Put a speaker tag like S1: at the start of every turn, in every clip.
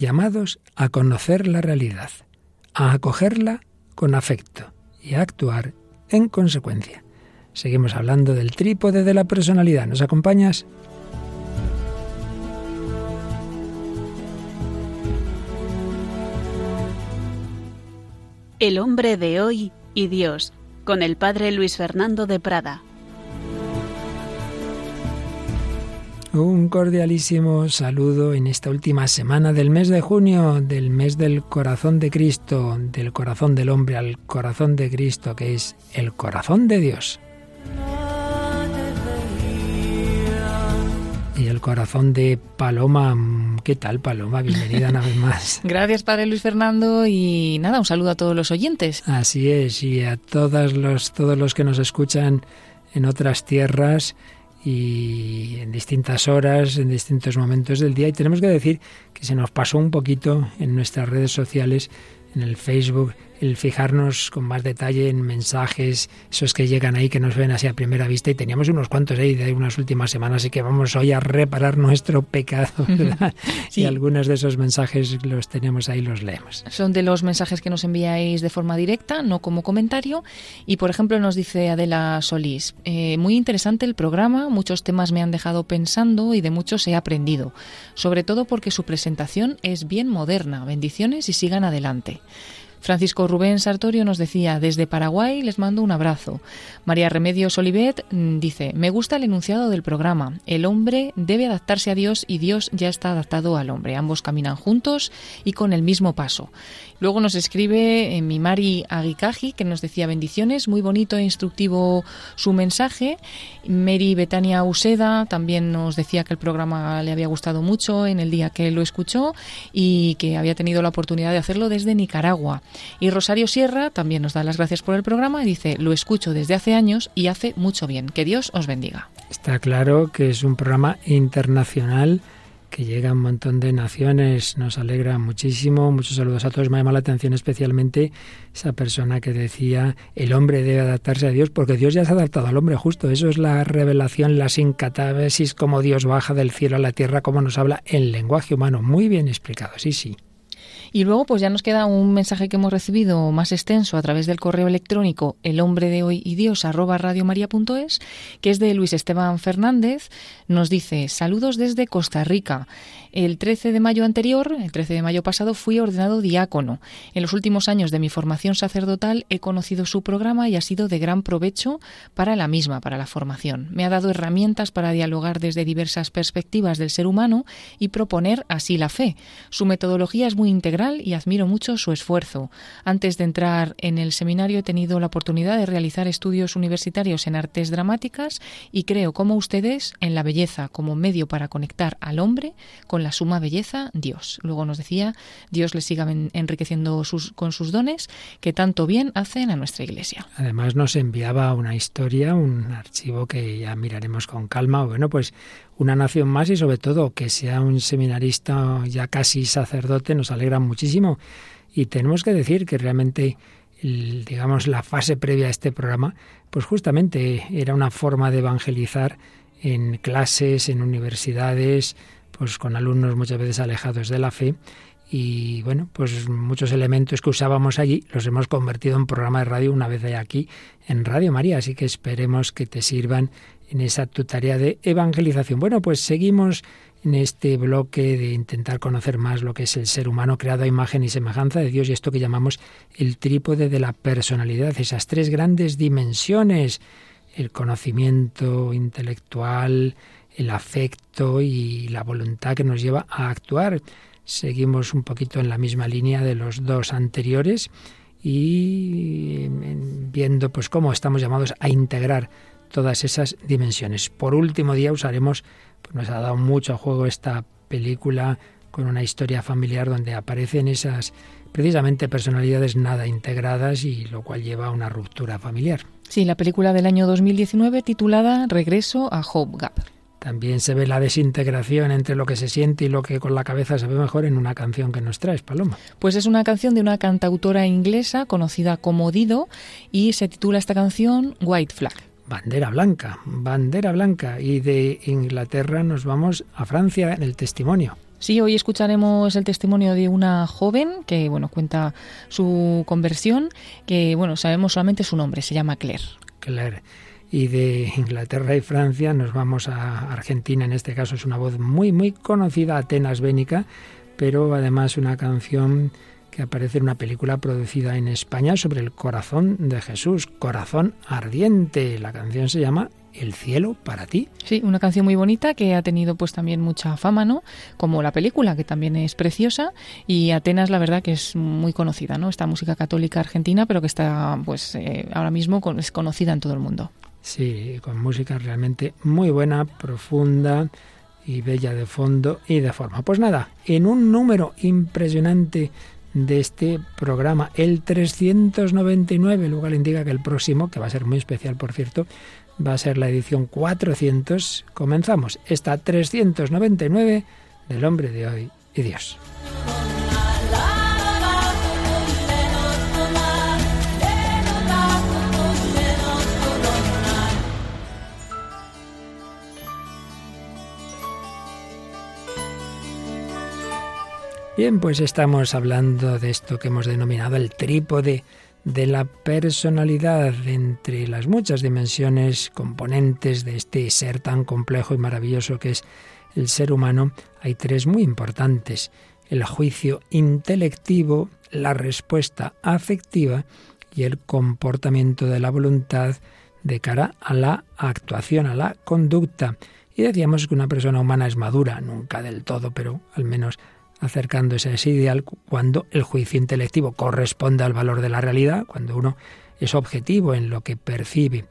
S1: llamados a conocer la realidad, a acogerla con afecto y a actuar en consecuencia. Seguimos hablando del trípode de la personalidad. ¿Nos acompañas?
S2: El hombre de hoy y Dios, con el padre Luis Fernando de Prada.
S1: Un cordialísimo saludo en esta última semana del mes de junio, del mes del corazón de Cristo, del corazón del hombre al corazón de Cristo, que es el corazón de Dios. Y el corazón de Paloma. ¿Qué tal, Paloma? Bienvenida una vez más.
S3: Gracias, Padre Luis Fernando. Y nada, un saludo a todos los oyentes.
S1: Así es, y a todos los, todos los que nos escuchan en otras tierras y en distintas horas, en distintos momentos del día. Y tenemos que decir que se nos pasó un poquito en nuestras redes sociales, en el Facebook, el fijarnos con más detalle en mensajes, esos que llegan ahí, que nos ven así a primera vista, y teníamos unos cuantos ahí de unas últimas semanas, así que vamos hoy a reparar nuestro pecado, ¿verdad? Y algunos de esos mensajes los tenemos ahí, los leemos.
S3: Son de los mensajes que nos enviáis de forma directa, no como comentario, y por ejemplo nos dice Adela Solís, eh, muy interesante el programa, muchos temas me han dejado pensando y de muchos he aprendido, sobre todo porque su presentación es bien moderna, bendiciones y sigan adelante. Francisco Rubén Sartorio nos decía, desde Paraguay les mando un abrazo. María Remedios Olivet mm, dice, me gusta el enunciado del programa. El hombre debe adaptarse a Dios y Dios ya está adaptado al hombre. Ambos caminan juntos y con el mismo paso. Luego nos escribe eh, mi Mari Aguicaji, que nos decía bendiciones, muy bonito e instructivo su mensaje. Mary Betania Useda también nos decía que el programa le había gustado mucho en el día que lo escuchó y que había tenido la oportunidad de hacerlo desde Nicaragua. Y Rosario Sierra también nos da las gracias por el programa y dice, lo escucho desde hace años y hace mucho bien. Que Dios os bendiga.
S1: Está claro que es un programa internacional que llega a un montón de naciones, nos alegra muchísimo. Muchos saludos a todos. Me llama la atención especialmente esa persona que decía el hombre debe adaptarse a Dios porque Dios ya se ha adaptado al hombre justo. Eso es la revelación, la sincatábesis, cómo Dios baja del cielo a la tierra, cómo nos habla en lenguaje humano. Muy bien explicado, sí, sí.
S3: Y luego pues ya nos queda un mensaje que hemos recibido más extenso a través del correo electrónico el hombre de hoy y Dios arroba que es de Luis Esteban Fernández. Nos dice, saludos desde Costa Rica. El 13 de mayo anterior, el 13 de mayo pasado, fui ordenado diácono. En los últimos años de mi formación sacerdotal he conocido su programa y ha sido de gran provecho para la misma, para la formación. Me ha dado herramientas para dialogar desde diversas perspectivas del ser humano y proponer así la fe. Su metodología es muy integral y admiro mucho su esfuerzo. Antes de entrar en el seminario he tenido la oportunidad de realizar estudios universitarios en artes dramáticas y creo como ustedes en la belleza como medio para conectar al hombre con la suma belleza Dios. Luego nos decía, Dios le siga enriqueciendo sus, con sus dones que tanto bien hacen a nuestra iglesia.
S1: Además nos enviaba una historia, un archivo que ya miraremos con calma. Bueno, pues una nación más y sobre todo que sea un seminarista ya casi sacerdote nos alegra muchísimo. Y tenemos que decir que realmente digamos, la fase previa a este programa, pues justamente era una forma de evangelizar en clases, en universidades, pues con alumnos muchas veces alejados de la fe y bueno, pues muchos elementos que usábamos allí los hemos convertido en programa de radio una vez aquí en Radio María, así que esperemos que te sirvan en esa tu tarea de evangelización. Bueno, pues seguimos en este bloque de intentar conocer más lo que es el ser humano creado a imagen y semejanza de Dios y esto que llamamos el trípode de la personalidad, esas tres grandes dimensiones, el conocimiento intelectual, el afecto y la voluntad que nos lleva a actuar. Seguimos un poquito en la misma línea de los dos anteriores y viendo pues cómo estamos llamados a integrar todas esas dimensiones. Por último día usaremos, pues nos ha dado mucho juego esta película con una historia familiar donde aparecen esas precisamente personalidades nada integradas y lo cual lleva a una ruptura familiar.
S3: Sí, la película del año 2019 titulada Regreso a Hope Gap.
S1: También se ve la desintegración entre lo que se siente y lo que con la cabeza se ve mejor en una canción que nos traes, Paloma.
S3: Pues es una canción de una cantautora inglesa conocida como Dido y se titula esta canción White Flag.
S1: Bandera blanca, bandera blanca. Y de Inglaterra nos vamos a Francia en el testimonio.
S3: Sí, hoy escucharemos el testimonio de una joven que, bueno, cuenta su conversión, que, bueno, sabemos solamente su nombre, se llama Claire.
S1: Claire. Y de Inglaterra y Francia nos vamos a Argentina, en este caso es una voz muy, muy conocida, Atenas Bénica, pero además una canción que aparece en una película producida en España sobre el corazón de Jesús, Corazón Ardiente. La canción se llama El cielo para ti.
S3: Sí, una canción muy bonita que ha tenido pues también mucha fama, ¿no? Como la película, que también es preciosa, y Atenas la verdad que es muy conocida, ¿no? Esta música católica argentina, pero que está pues eh, ahora mismo es conocida en todo el mundo.
S1: Sí, con música realmente muy buena, profunda y bella de fondo y de forma. Pues nada, en un número impresionante de este programa, el 399. Luego le indica que el próximo, que va a ser muy especial por cierto, va a ser la edición 400. Comenzamos esta 399 del hombre de hoy y Dios. Bien, pues estamos hablando de esto que hemos denominado el trípode de la personalidad entre las muchas dimensiones componentes de este ser tan complejo y maravilloso que es el ser humano. Hay tres muy importantes. El juicio intelectivo, la respuesta afectiva y el comportamiento de la voluntad de cara a la actuación, a la conducta. Y decíamos que una persona humana es madura, nunca del todo, pero al menos acercándose a ese ideal cuando el juicio intelectivo corresponde al valor de la realidad, cuando uno es objetivo en lo que percibe.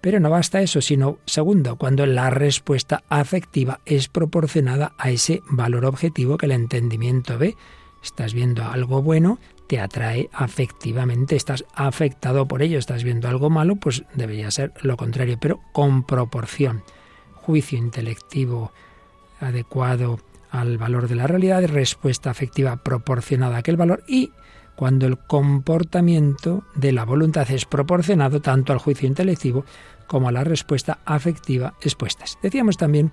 S1: Pero no basta eso, sino, segundo, cuando la respuesta afectiva es proporcionada a ese valor objetivo que el entendimiento ve. Estás viendo algo bueno, te atrae afectivamente, estás afectado por ello, estás viendo algo malo, pues debería ser lo contrario, pero con proporción. Juicio intelectivo adecuado al valor de la realidad, respuesta afectiva proporcionada a aquel valor y cuando el comportamiento de la voluntad es proporcionado tanto al juicio intelectivo como a la respuesta afectiva expuestas. Decíamos también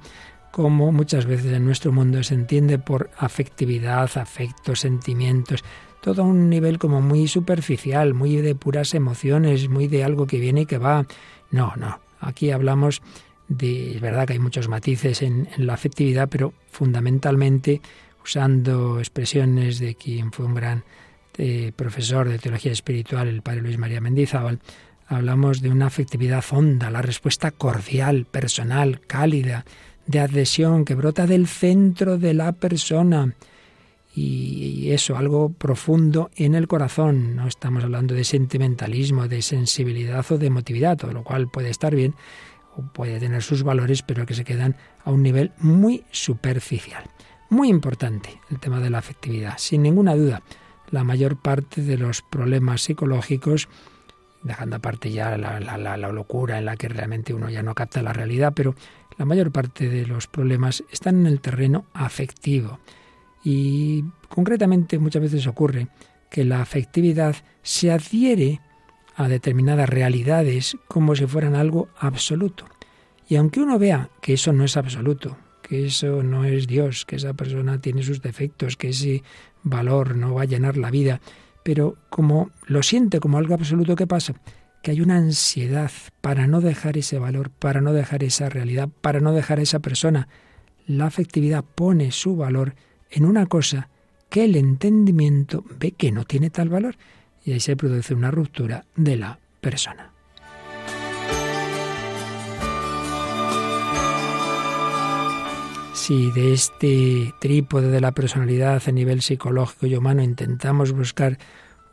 S1: cómo muchas veces en nuestro mundo se entiende por afectividad, afectos, sentimientos, todo a un nivel como muy superficial, muy de puras emociones, muy de algo que viene y que va. No, no, aquí hablamos es verdad que hay muchos matices en, la afectividad, pero fundamentalmente usando expresiones de quien fue un gran eh, profesor de teología espiritual, el padre Luis María Mendizábal, hablamos de una afectividad honda, la respuesta cordial, personal, cálida, de adhesión que brota del centro de la persona. Y eso, algo profundo en el corazón. No estamos hablando de sentimentalismo, de sensibilidad o de emotividad, todo lo cual puede estar bien, puede tener sus valores, pero que se quedan a un nivel muy superficial. Muy importante el tema de la afectividad, sin ninguna duda. La mayor parte de los problemas psicológicos, dejando aparte ya la, locura en la que realmente uno ya no capta la realidad, pero la mayor parte de los problemas están en el terreno afectivo. Y concretamente muchas veces ocurre que la afectividad se adhiere a determinadas realidades como si fueran algo absoluto. Y aunque uno vea que eso no es absoluto, que eso no es Dios, que esa persona tiene sus defectos, que ese valor no va a llenar la vida, pero como lo siente como algo absoluto, ¿qué pasa? Que hay una ansiedad para no dejar ese valor, para no dejar esa realidad, para no dejar esa persona. La afectividad pone su valor en una cosa que el entendimiento ve que no tiene tal valor y ahí se produce una ruptura de la persona. Si de este trípode de la personalidad a nivel psicológico y humano intentamos buscar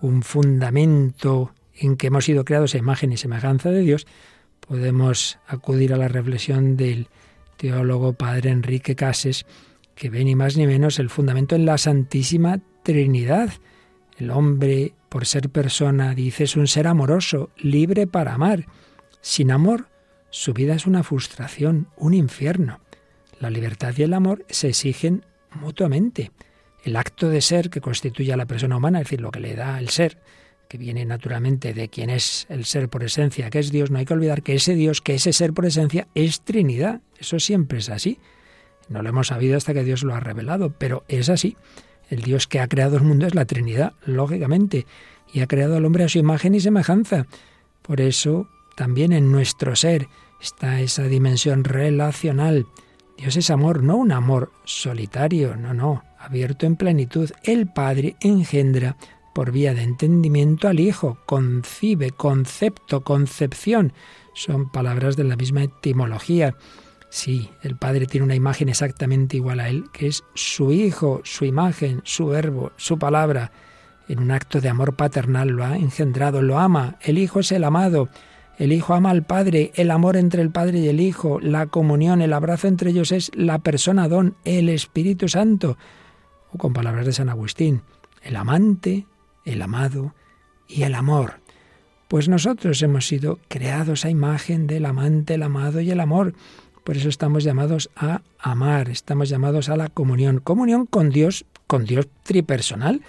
S1: un fundamento en que hemos sido creados a imagen y semejanza de Dios, podemos acudir a la reflexión del teólogo padre Enrique Cases, que ve ni más ni menos el fundamento en la Santísima Trinidad. El hombre por ser persona, dice, es un ser amoroso, libre para amar. Sin amor, su vida es una frustración, un infierno. La libertad y el amor se exigen mutuamente. El acto de ser que constituye a la persona humana, es decir, lo que le da el ser, que viene naturalmente de quien es el ser por esencia, que es Dios, no hay que olvidar que ese Dios, que ese ser por esencia, es Trinidad. Eso siempre es así. No lo hemos sabido hasta que Dios lo ha revelado, pero es así. El Dios que ha creado el mundo es la Trinidad, lógicamente, y ha creado al hombre a su imagen y semejanza. Por eso, también en nuestro ser está esa dimensión relacional. Dios es amor, no un amor solitario, no, no, abierto en plenitud. El Padre engendra por vía de entendimiento al Hijo, concibe, concepto, concepción. Son palabras de la misma etimología. Sí, el Padre tiene una imagen exactamente igual a Él, que es su Hijo, su imagen, su verbo, su palabra. En un acto de amor paternal lo ha engendrado, lo ama. El Hijo es el amado. El Hijo ama al Padre, el amor entre el Padre y el Hijo, la comunión, el abrazo entre ellos es la persona don, el Espíritu Santo. O con palabras de San Agustín, el amante, el amado y el amor. Pues nosotros hemos sido creados a imagen del amante, el amado y el amor. Por eso estamos llamados a amar, estamos llamados a la comunión. Comunión con Dios, con Dios tripersonal.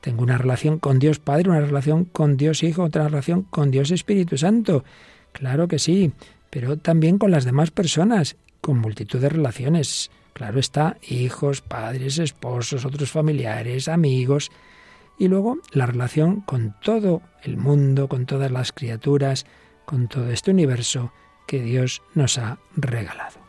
S1: Tengo una relación con Dios Padre, una relación con Dios Hijo, otra relación con Dios Espíritu Santo. Claro que sí, pero también con las demás personas, con multitud de relaciones. Claro está, hijos, padres, esposos, otros familiares, amigos. Y luego la relación con todo el mundo, con todas las criaturas, con todo este universo que Dios nos ha regalado.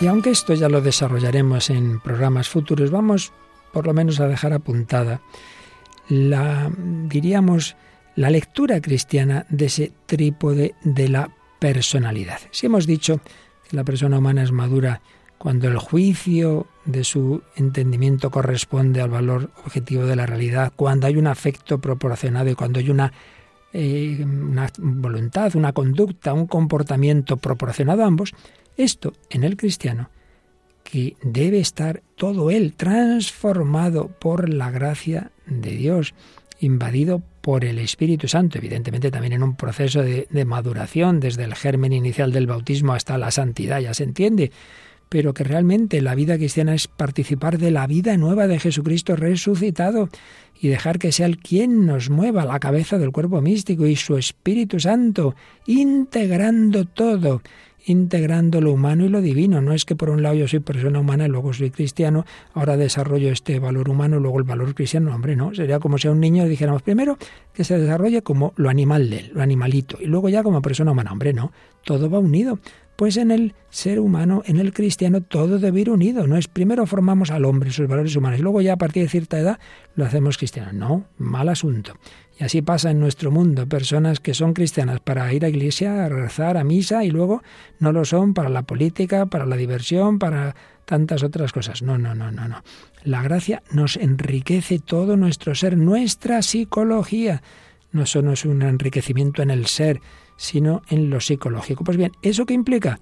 S1: Y aunque esto ya lo desarrollaremos en programas futuros, vamos por lo menos a dejar apuntada la, diríamos, la lectura cristiana de ese trípode de la personalidad. Si hemos dicho que la persona humana es madura cuando el juicio de su entendimiento corresponde al valor objetivo de la realidad, cuando hay un afecto proporcionado y cuando hay una, eh, una voluntad, una conducta, un comportamiento proporcionado a ambos, esto en el cristiano, que debe estar todo él transformado por la gracia de Dios, invadido por el Espíritu Santo, evidentemente también en un proceso de maduración, desde el germen inicial del bautismo hasta la santidad, ya se entiende, pero que realmente la vida cristiana es participar de la vida nueva de Jesucristo resucitado y dejar que sea el quien nos mueva la cabeza del cuerpo místico y su Espíritu Santo, integrando todo, integrando lo humano y lo divino. No es que por un lado yo soy persona humana y luego soy cristiano, ahora desarrollo este valor humano, luego el valor cristiano. Hombre, no, sería como si a un niño dijéramos primero que se desarrolle como lo animal de él, lo animalito, y luego ya como persona humana. Hombre, no, todo va unido. Pues en el ser humano, en el cristiano, todo debe ir unido. No es primero formamos al hombre, sus valores humanos, y luego ya a partir de cierta edad lo hacemos cristiano. No, mal asunto. Y así pasa en nuestro mundo, personas que son cristianas para ir a iglesia, a rezar, a misa, y luego no lo son para la política, para la diversión, para tantas otras cosas. No, no, no, no, no. La gracia nos enriquece todo nuestro ser, nuestra psicología. No solo es un enriquecimiento en el ser, sino en lo psicológico. Pues bien, ¿eso qué implica?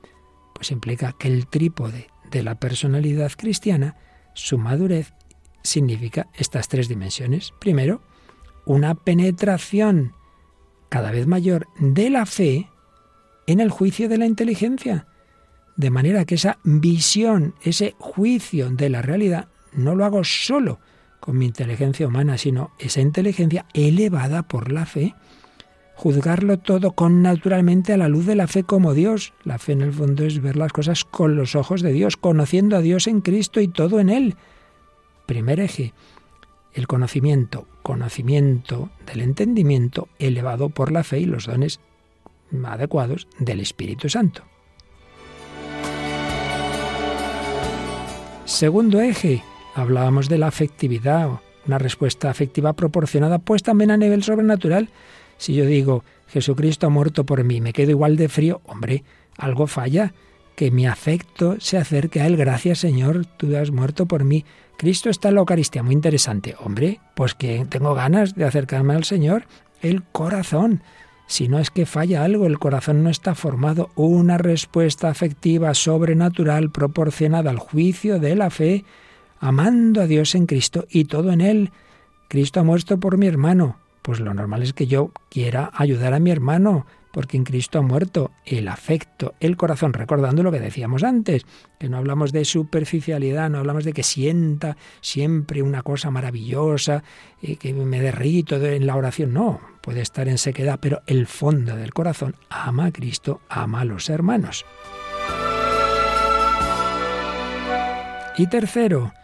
S1: Pues implica que el trípode de la personalidad cristiana, su madurez, significa estas tres dimensiones. Primero, una penetración cada vez mayor de la fe en el juicio de la inteligencia, de manera que esa visión, ese juicio de la realidad, no lo hago solo con mi inteligencia humana, sino esa inteligencia elevada por la fe juzgarlo todo con naturalmente a la luz de la fe como Dios. La fe en el fondo es ver las cosas con los ojos de Dios, conociendo a Dios en Cristo y todo en Él. Primer eje, el conocimiento, conocimiento del entendimiento elevado por la fe y los dones adecuados del Espíritu Santo. Segundo eje, hablábamos de la afectividad, una respuesta afectiva proporcionada pues también a nivel sobrenatural si yo digo, Jesucristo ha muerto por mí, me quedo igual de frío, hombre, algo falla. Que mi afecto se acerque a Él. Gracias, Señor, tú has muerto por mí. Cristo está en la Eucaristía, muy interesante. Hombre, pues que tengo ganas de acercarme al Señor. El corazón. Si no es que falla algo, el corazón no está formado. Una respuesta afectiva sobrenatural proporcionada al juicio de la fe, amando a Dios en Cristo y todo en Él. Cristo ha muerto por mi hermano pues lo normal es que yo quiera ayudar a mi hermano, porque en Cristo ha muerto el afecto, el corazón, recordando lo que decíamos antes, que no hablamos de superficialidad, no hablamos de que sienta siempre una cosa maravillosa, eh, que me derrito en la oración, no, puede estar en sequedad, pero el fondo del corazón ama a Cristo, ama a los hermanos. Y tercero,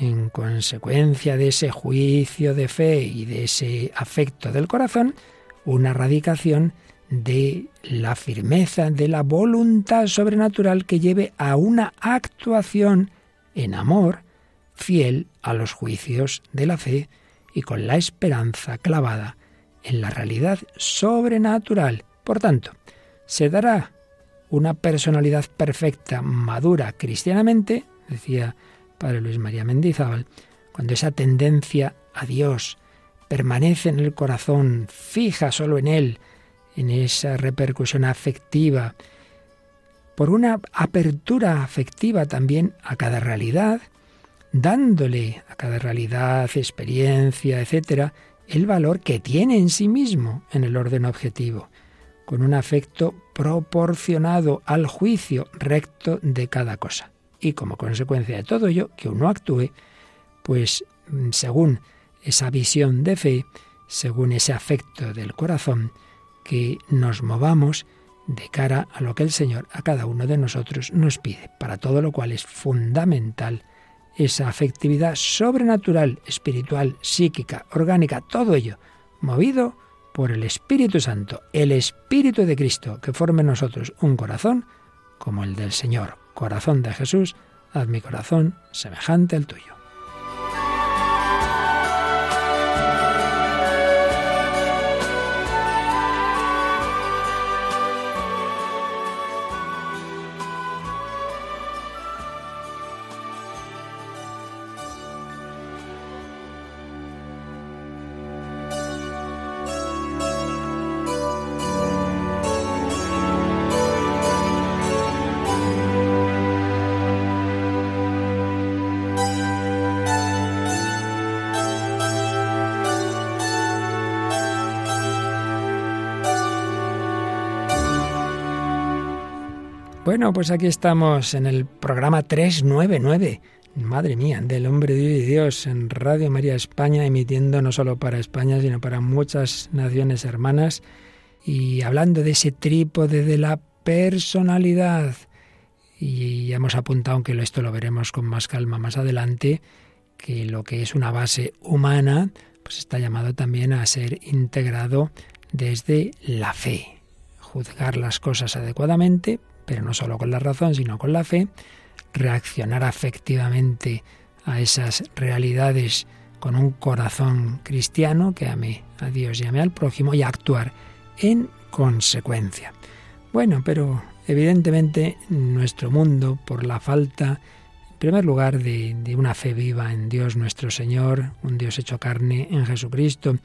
S1: en consecuencia de ese juicio de fe y de ese afecto del corazón, una radicación de la firmeza, de la voluntad sobrenatural que lleve a una actuación en amor fiel a los juicios de la fe y con la esperanza clavada en la realidad sobrenatural. Por tanto, se dará una personalidad perfecta, madura cristianamente, decía Padre Luis María Mendizábal, cuando esa tendencia a Dios permanece en el corazón, fija solo en Él, en esa repercusión afectiva, por una apertura afectiva también a cada realidad, dándole a cada realidad, experiencia, etcétera, el valor que tiene en sí mismo en el orden objetivo, con un afecto proporcionado al juicio recto de cada cosa. Y como consecuencia de todo ello, que uno actúe, pues según esa visión de fe, según ese afecto del corazón, que nos movamos de cara a lo que el Señor a cada uno de nosotros nos pide, para todo lo cual es fundamental esa afectividad sobrenatural, espiritual, psíquica, orgánica, todo ello, movido por el Espíritu Santo, el Espíritu de Cristo, que forme en nosotros un corazón como el del Señor, corazón de Jesús, haz mi corazón semejante al tuyo. Pues aquí estamos en el programa 399, madre mía, del hombre de Dios en Radio María España, emitiendo no solo para España, sino para muchas naciones hermanas y hablando de ese trípode de la personalidad. Y ya hemos apuntado, aunque esto lo veremos con más calma más adelante, que lo que es una base humana, pues está llamado también a ser integrado desde la fe. Juzgar las cosas adecuadamente, pero no solo con la razón, sino con la fe, reaccionar afectivamente a esas realidades con un corazón cristiano que ame a Dios y ame al prójimo y actuar en consecuencia. Bueno, pero evidentemente nuestro mundo, por la falta, en primer lugar, de, de, una fe viva en Dios nuestro Señor, un Dios hecho carne en Jesucristo,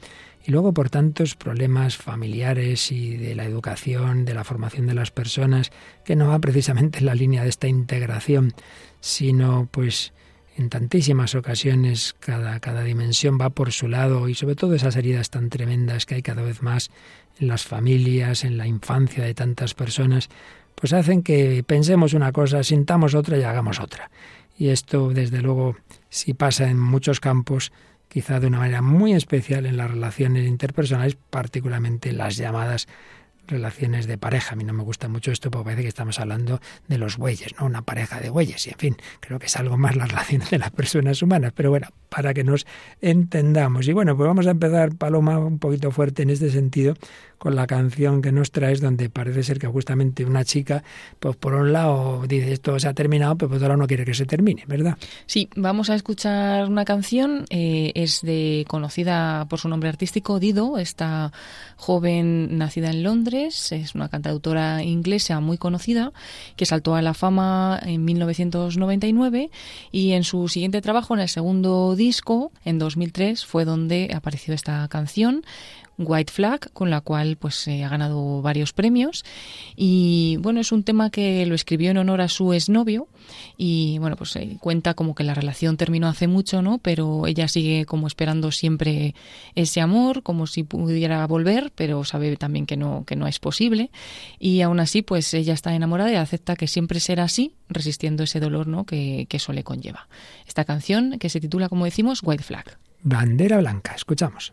S1: y luego por tantos problemas familiares y de la educación, de la formación de las personas, que no va precisamente en la línea de esta integración, sino pues en tantísimas ocasiones cada, cada dimensión va por su lado y sobre todo esas heridas tan tremendas que hay cada vez más en las familias, en la infancia de tantas personas, pues hacen que pensemos una cosa, sintamos otra y hagamos otra. Y esto, desde luego, si pasa en muchos campos, quizá de una manera muy especial en las relaciones interpersonales, particularmente las llamadas relaciones de pareja. A mí no me gusta mucho esto porque parece que estamos hablando de los bueyes, ¿no? Una pareja de bueyes. Y en fin, creo que es algo más las relaciones de las personas humanas. Pero bueno, para que nos entendamos. Y bueno, pues vamos a empezar, Paloma, un poquito fuerte en este sentido, con la canción que nos traes, donde parece ser que justamente una chica, pues por un lado dice esto se ha terminado, pero por otro lado no quiere que se termine, ¿verdad?
S3: Sí, vamos a escuchar una canción, eh, es de conocida por su nombre artístico, Dido, esta joven nacida en Londres, es una cantautora inglesa muy conocida, que saltó a la fama en 1999 y en su siguiente trabajo, en el segundo disco, en 2003, fue donde apareció esta canción White Flag, con la cual pues ha ganado varios premios. Y bueno, es un tema que lo escribió en honor a su exnovio y bueno, pues cuenta como que la relación terminó hace mucho, ¿no? Pero ella sigue como esperando siempre ese amor, como si pudiera volver, pero sabe también que no, que no es posible. Y aún así, pues ella está enamorada y acepta que siempre será así, resistiendo ese dolor, ¿no? Que, que eso le conlleva. Esta canción que se titula, como decimos, White Flag.
S4: Bandera blanca, escuchamos.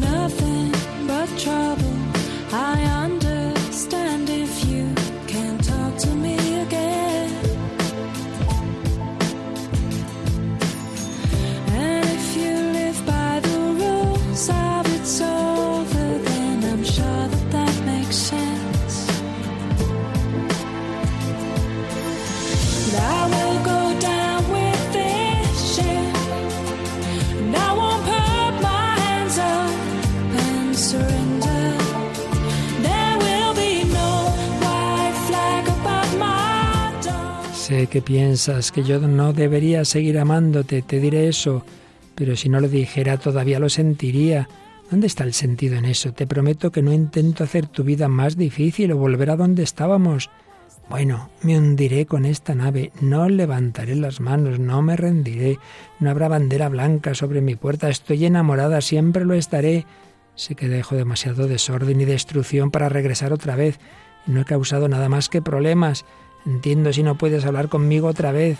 S1: nothing
S4: piensas que yo no debería seguir amándote, te diré eso, pero si no lo dijera todavía lo sentiría. ¿Dónde está el sentido en eso? Te prometo que no intento hacer tu vida más difícil o volver a donde estábamos. Bueno, me hundiré con esta nave, no levantaré las manos, no me rendiré, no habrá bandera blanca sobre mi puerta, estoy enamorada, siempre lo estaré. Sé que dejo demasiado desorden y destrucción para regresar otra vez, no he causado nada más que problemas. Entiendo si no puedes hablar conmigo otra vez,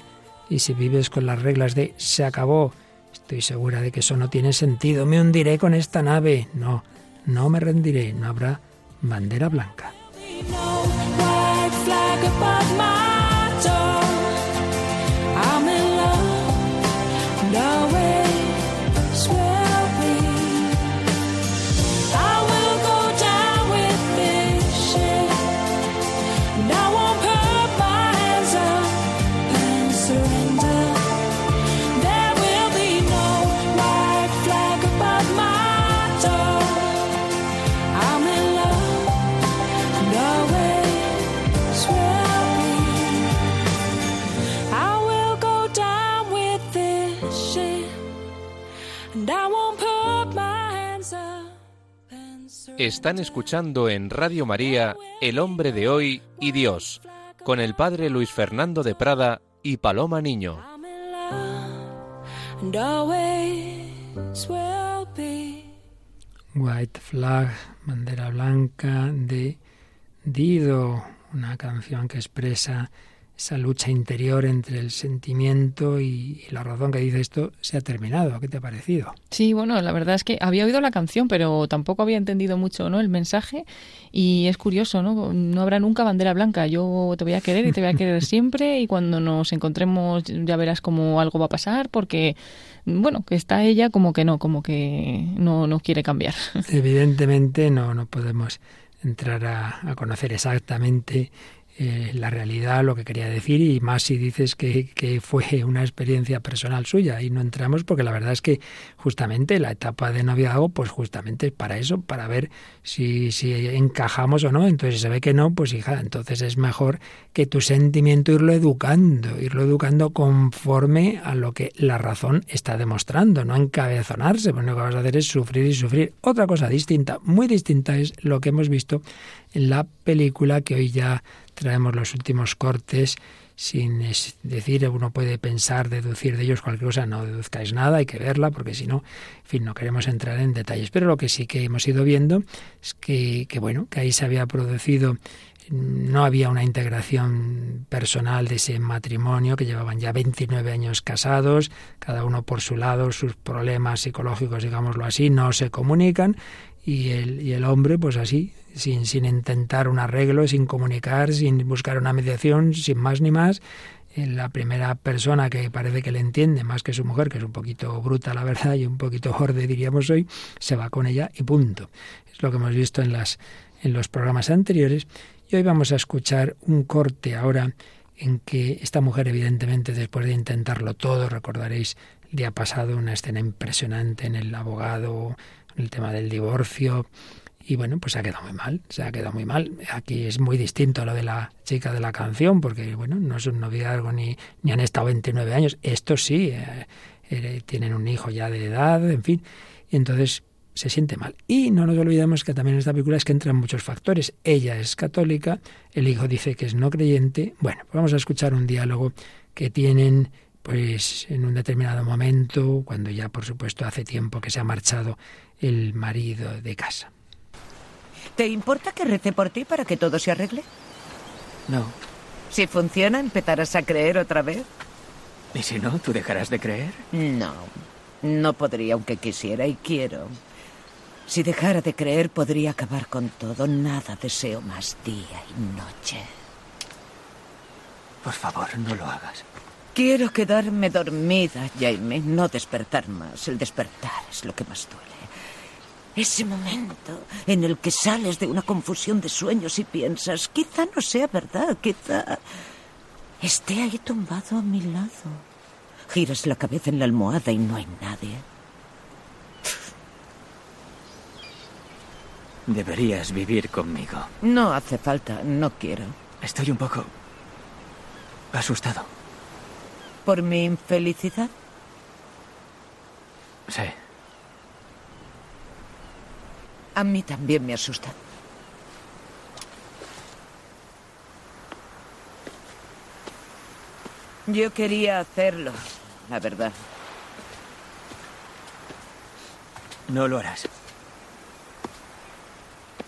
S4: y si vives con las reglas de se acabó. Estoy segura de que eso no tiene sentido, me hundiré con esta nave. No, no me rendiré, no habrá bandera blanca.
S5: Están escuchando en Radio María El hombre de hoy y Dios, con el padre Luis Fernando de Prada y Paloma Niño.
S4: White Flag, bandera blanca de Dido, una canción que expresa esa lucha interior entre el sentimiento y, y la razón que dice esto se ha terminado. ¿Qué te ha parecido?
S3: Sí, bueno, la verdad es que había oído la canción, pero tampoco había entendido mucho ¿no? el mensaje. Y es curioso, ¿no? No habrá nunca bandera blanca. Yo te voy a querer y te voy a querer siempre. Y cuando nos encontremos ya verás cómo algo va a pasar, porque, bueno, que está ella como que no, como que no, no quiere cambiar.
S4: Evidentemente no, no podemos entrar a, a conocer exactamente
S1: eh, la realidad, lo que quería decir, y más si dices que, que, fue una experiencia personal suya. Y no entramos porque la verdad es que justamente la etapa de noviazgo, pues justamente es para eso, para ver si, si encajamos o no. Entonces, si se ve que no, pues hija, entonces es mejor que tu sentimiento irlo educando, irlo educando conforme a lo que la razón está demostrando, no encabezonarse, porque lo que vas a hacer es sufrir y sufrir. Otra cosa distinta, muy distinta, es lo que hemos visto en la película que hoy ya traemos los últimos cortes sin decir, uno puede pensar, deducir de ellos cualquier cosa, no deduzcáis nada, hay que verla, porque si no, en fin, no queremos entrar en detalles. Pero lo que sí que hemos ido viendo es que, que bueno, que ahí se había producido no había una integración personal de ese matrimonio que llevaban ya 29 años casados, cada uno por su lado, sus problemas psicológicos, digámoslo así, no se comunican y el, hombre, pues así, sin, sin intentar un arreglo, sin comunicar, sin buscar una mediación, sin más ni más. La primera persona que parece que le entiende más que su mujer, que es un poquito bruta la verdad y un poquito borde diríamos hoy, se va con ella y punto. Es lo que hemos visto en, las, en los programas anteriores. Y hoy vamos a escuchar un corte ahora en que esta mujer, evidentemente, después de intentarlo todo, recordaréis el día pasado una escena impresionante en el abogado, el tema del divorcio, y bueno, pues se ha quedado muy mal, se ha quedado muy mal. Aquí es muy distinto a lo de la chica de la canción, porque bueno, no es un noviazgo ni, ni han estado 29 años. Estos sí, eh, eh, tienen un hijo ya de edad, en fin. Y entonces se siente mal. Y no nos olvidemos que también en esta película es que entran muchos factores. Ella es católica, el hijo dice que es no creyente. Bueno, pues vamos a escuchar un diálogo que tienen pues en un determinado momento, cuando ya por supuesto hace tiempo que se ha marchado el marido de casa.
S6: ¿Te importa que rece por ti para que todo se arregle?
S7: No.
S6: Si funciona, ¿empezarás a creer otra vez?
S7: ¿Y si no, tú dejarás de creer?
S6: No. No podría, aunque quisiera y quiero. Si dejara de creer, podría acabar con todo. Nada deseo más día y noche.
S7: Por favor, no lo hagas.
S6: Quiero quedarme dormida, Jaime, no despertar más. El despertar es lo que más duele. Ese momento en el que sales de una confusión de sueños y piensas, quizá no sea verdad, quizá esté ahí tumbado a mi lado. Giras la cabeza en la almohada y no hay nadie.
S7: Deberías vivir conmigo.
S6: No hace falta, no quiero.
S7: Estoy un poco asustado.
S6: ¿Por mi infelicidad?
S7: Sí.
S6: A mí también me asusta. Yo quería hacerlo, la verdad.
S7: No lo harás.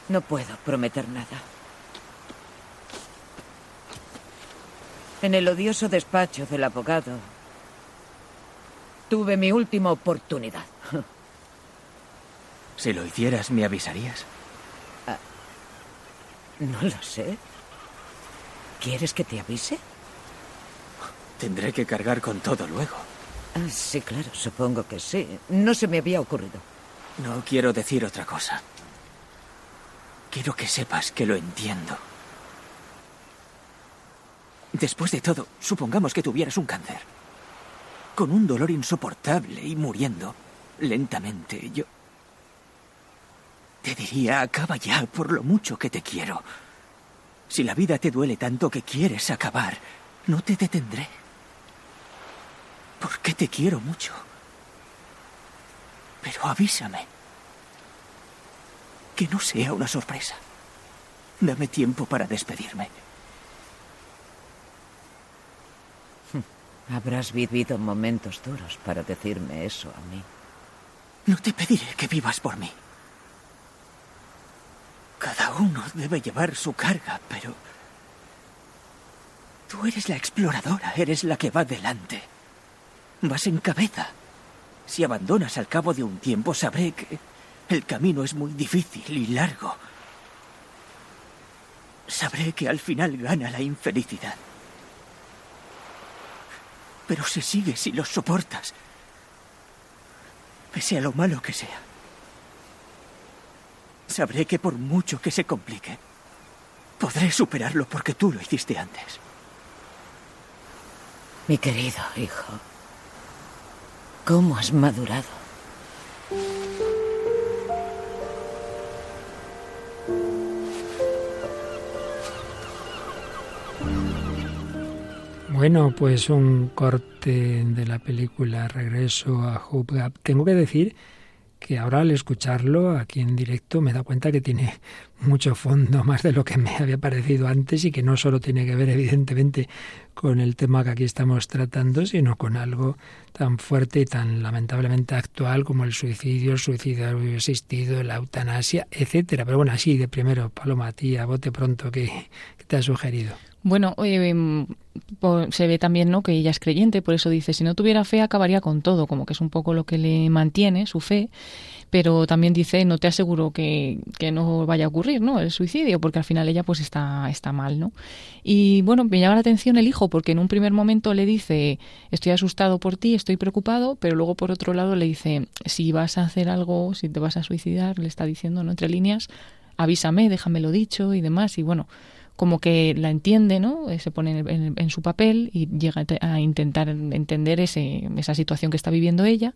S6: No puedo prometer nada. En el odioso despacho del abogado tuve mi última oportunidad.
S7: Si lo hicieras, ¿me avisarías?
S6: No lo sé. ¿Quieres que te avise?
S7: Tendré que cargar con todo luego.
S6: Ah, sí, claro, supongo que sí. No se me había ocurrido.
S7: No quiero decir otra cosa. Quiero que sepas que lo entiendo. Después de todo, supongamos que tuvieras un cáncer. Con un dolor insoportable y muriendo lentamente, yo... Te diría, acaba ya por lo mucho que te quiero. Si la vida te duele tanto que quieres acabar, no te detendré. Porque te quiero mucho. Pero avísame. Que no sea una sorpresa. Dame tiempo para despedirme.
S6: Habrás vivido momentos duros para decirme eso a mí.
S7: No te pediré que vivas por mí. Cada uno debe llevar su carga, pero... Tú eres la exploradora, eres la que va delante. Vas en cabeza. Si abandonas al cabo de un tiempo, sabré que el camino es muy difícil y largo. Sabré que al final gana la infelicidad. Pero si sigues y los soportas, pese a lo malo que sea, sabré que por mucho que se complique, Podré superarlo porque tú lo hiciste antes.
S6: Mi querido hijo, ¿cómo has madurado?
S1: Bueno, pues un corte de la película Regreso a Hope Gap. Tengo que decir que ahora al escucharlo aquí en directo me da cuenta que tiene mucho fondo, más de lo que me había parecido antes y que no solo tiene que ver evidentemente con el tema que aquí estamos tratando, sino con algo tan fuerte y tan lamentablemente actual como el suicidio, el suicidio asistido, la eutanasia, etcétera. Pero bueno, así de primero, Paloma, a ti, a bote pronto, ¿qué, qué te ha sugerido?
S3: Bueno, eh, se ve también ¿no? que ella es creyente, por eso dice, si no tuviera fe acabaría con todo, como que es un poco lo que le mantiene, su fe, pero también dice, no te aseguro que, que no vaya a ocurrir ¿no? el suicidio, porque al final ella pues está, está mal. ¿no? Y bueno, me llama la atención el hijo, porque en un primer momento le dice, estoy asustado por ti, estoy preocupado, pero luego por otro lado le dice, si vas a hacer algo, si te vas a suicidar, le está diciendo ¿no? entre líneas, avísame, déjamelo dicho y demás, y bueno como que la entiende, ¿no? Eh, se pone en, su papel y llega a intentar entender ese, esa situación que está viviendo ella,